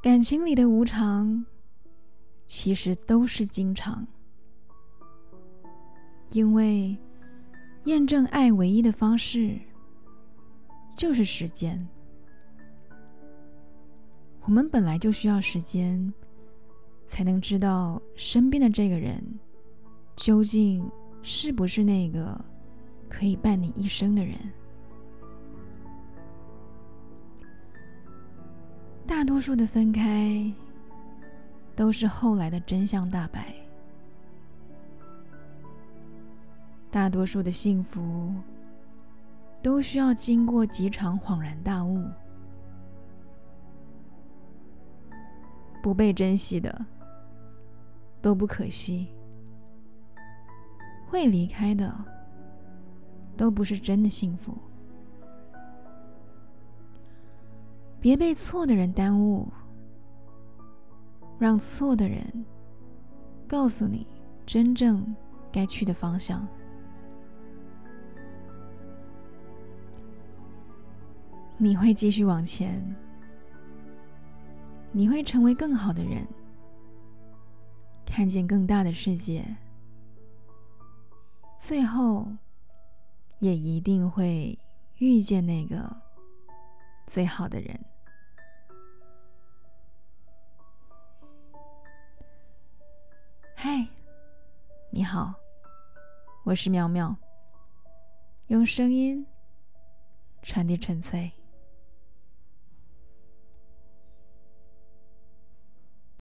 感情里的无常其实都是经常。因为验证爱唯一的方式就是时间。我们本来就需要时间，才能知道身边的这个人究竟是不是那个可以伴你一生的人。大多数的分开，都是后来的真相大白；大多数的幸福，都需要经过几场恍然大悟。不被珍惜的，都不可惜；会离开的，都不是真的幸福。别被错的人耽误，让错的人告诉你真正该去的方向。你会继续往前，你会成为更好的人，看见更大的世界，最后也一定会遇见那个。最好的人。嗨，你好，我是苗苗，用声音传递纯粹。